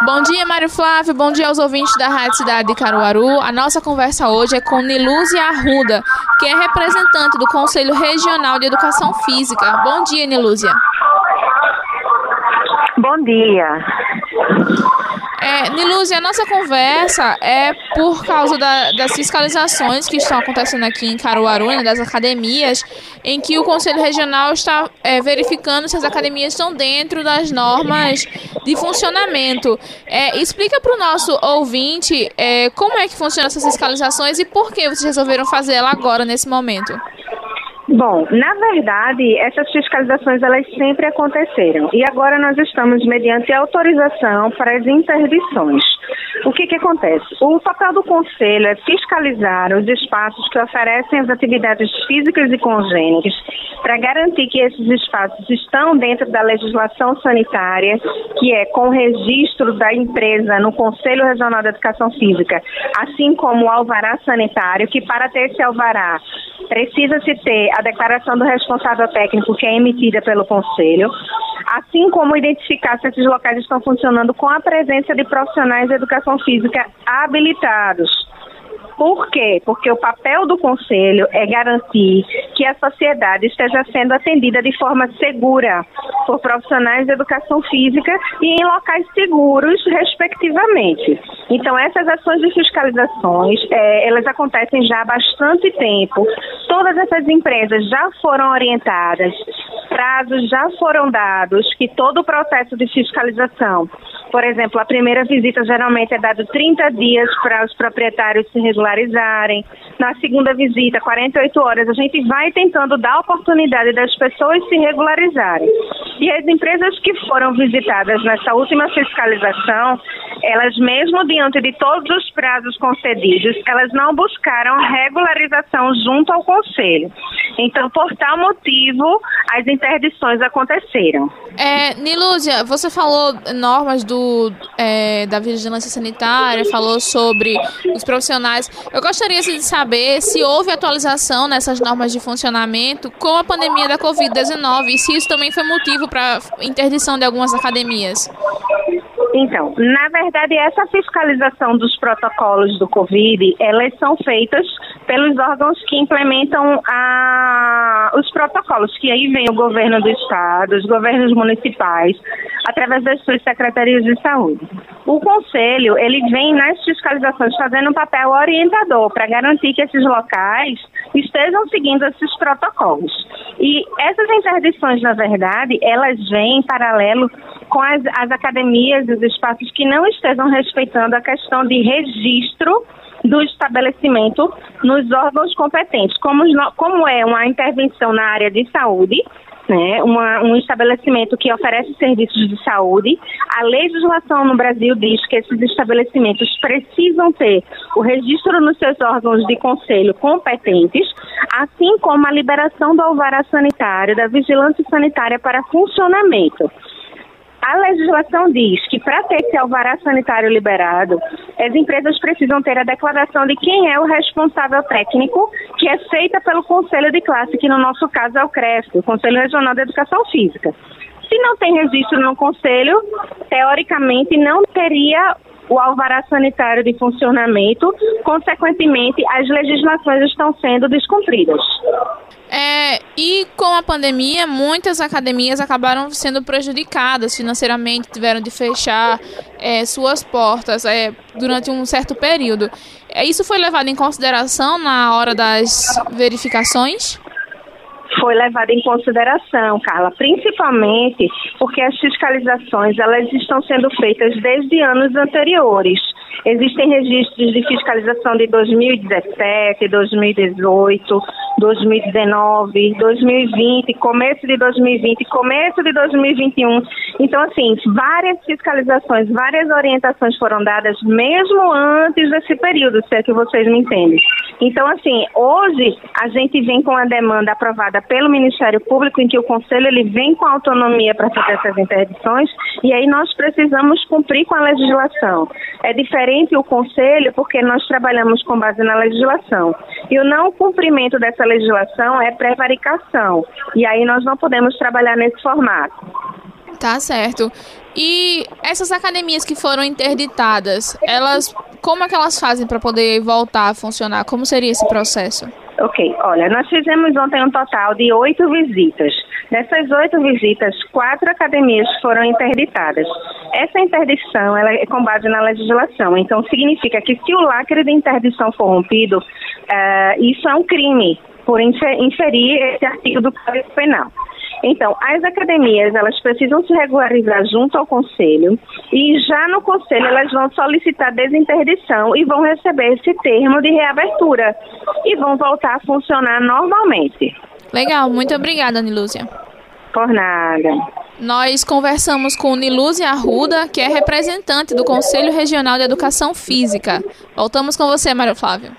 Bom dia, Mário Flávio. Bom dia aos ouvintes da Rádio Cidade de Caruaru. A nossa conversa hoje é com Nilúzia Arruda, que é representante do Conselho Regional de Educação Física. Bom dia, Nilúzia. Bom dia. É, Nilúzia, a nossa conversa é por causa da, das fiscalizações que estão acontecendo aqui em Caruaru, né, das academias, em que o Conselho Regional está é, verificando se as academias estão dentro das normas de funcionamento. É, explica para o nosso ouvinte é, como é que funcionam essas fiscalizações e por que vocês resolveram fazer ela agora, nesse momento. Bom, na verdade, essas fiscalizações elas sempre aconteceram e agora nós estamos mediante autorização para as interdições. O que, que acontece? O papel do Conselho é fiscalizar os espaços que oferecem as atividades físicas e congênitas para garantir que esses espaços estão dentro da legislação sanitária, que é com registro da empresa no Conselho Regional de Educação Física, assim como o alvará sanitário, que para ter esse alvará precisa-se ter a declaração do responsável técnico que é emitida pelo Conselho, assim como identificar se esses locais estão funcionando com a presença de profissionais de educação física habilitados. Por quê? Porque o papel do Conselho é garantir que a sociedade esteja sendo atendida de forma segura por profissionais de educação física e em locais seguros, respectivamente. Então, essas ações de fiscalizações, é, elas acontecem já há bastante tempo. Todas essas empresas já foram orientadas, prazos já foram dados, que todo o processo de fiscalização por exemplo, a primeira visita geralmente é dado 30 dias para os proprietários se regularizarem. Na segunda visita, 48 horas, a gente vai tentando dar oportunidade das pessoas se regularizarem. E as empresas que foram visitadas nessa última fiscalização, elas mesmo diante de todos os prazos concedidos, elas não buscaram regularização junto ao conselho. Então, por tal motivo, as interdições aconteceram. É, Nilúzia, você falou normas do, é, da vigilância sanitária, falou sobre os profissionais. Eu gostaria assim, de saber se houve atualização nessas normas de funcionamento com a pandemia da Covid-19 e se isso também foi motivo para interdição de algumas academias. Então, na verdade, essa fiscalização dos protocolos do Covid, elas são feitas pelos órgãos que implementam a, os protocolos, que aí vem o governo do estado, os governos municipais, através das suas secretarias de saúde. O conselho, ele vem nas fiscalizações fazendo um papel orientador para garantir que esses locais estejam seguindo esses protocolos. E essas interdições, na verdade, elas vêm em paralelo com as, as academias e os espaços que não estejam respeitando a questão de registro do estabelecimento nos órgãos competentes. Como, como é uma intervenção na área de saúde, né, uma, um estabelecimento que oferece serviços de saúde, a legislação no Brasil diz que esses estabelecimentos precisam ter o registro nos seus órgãos de conselho competentes, assim como a liberação do alvará sanitário, da vigilância sanitária para funcionamento. A legislação diz que para ter esse alvará sanitário liberado, as empresas precisam ter a declaração de quem é o responsável técnico, que é feita pelo Conselho de Classe, que no nosso caso é o CREF, o Conselho Regional de Educação Física. Se não tem registro no Conselho, teoricamente não teria o alvará sanitário de funcionamento, consequentemente, as legislações estão sendo descumpridas. É, e com a pandemia, muitas academias acabaram sendo prejudicadas financeiramente, tiveram de fechar é, suas portas é, durante um certo período. É, isso foi levado em consideração na hora das verificações? Foi levado em consideração, Carla, principalmente porque as fiscalizações elas estão sendo feitas desde anos anteriores. Existem registros de fiscalização de 2017, 2018, 2019, 2020, começo de 2020, começo de 2021. Então, assim, várias fiscalizações, várias orientações foram dadas mesmo antes desse período, se é que vocês me entendem. Então, assim, hoje a gente vem com a demanda aprovada pelo Ministério Público, em que o Conselho ele vem com autonomia para fazer essas interdições, e aí nós precisamos cumprir com a legislação. É diferente o Conselho porque nós trabalhamos com base na legislação. E o não cumprimento dessa legislação é prevaricação. E aí nós não podemos trabalhar nesse formato. Tá certo. E essas academias que foram interditadas, elas, como é que elas fazem para poder voltar a funcionar? Como seria esse processo? Ok, olha, nós fizemos ontem um total de oito visitas. Dessas oito visitas, quatro academias foram interditadas. Essa interdição ela é com base na legislação, então significa que se o lacre de interdição for rompido, uh, isso é um crime por inferir esse artigo do Código Penal. Então, as academias, elas precisam se regularizar junto ao conselho e já no conselho elas vão solicitar desinterdição e vão receber esse termo de reabertura e vão voltar a funcionar normalmente. Legal, muito obrigada, Nilúzia. Por nada. Nós conversamos com Nilúzia Arruda, que é representante do Conselho Regional de Educação Física. Voltamos com você, Mário Flávio.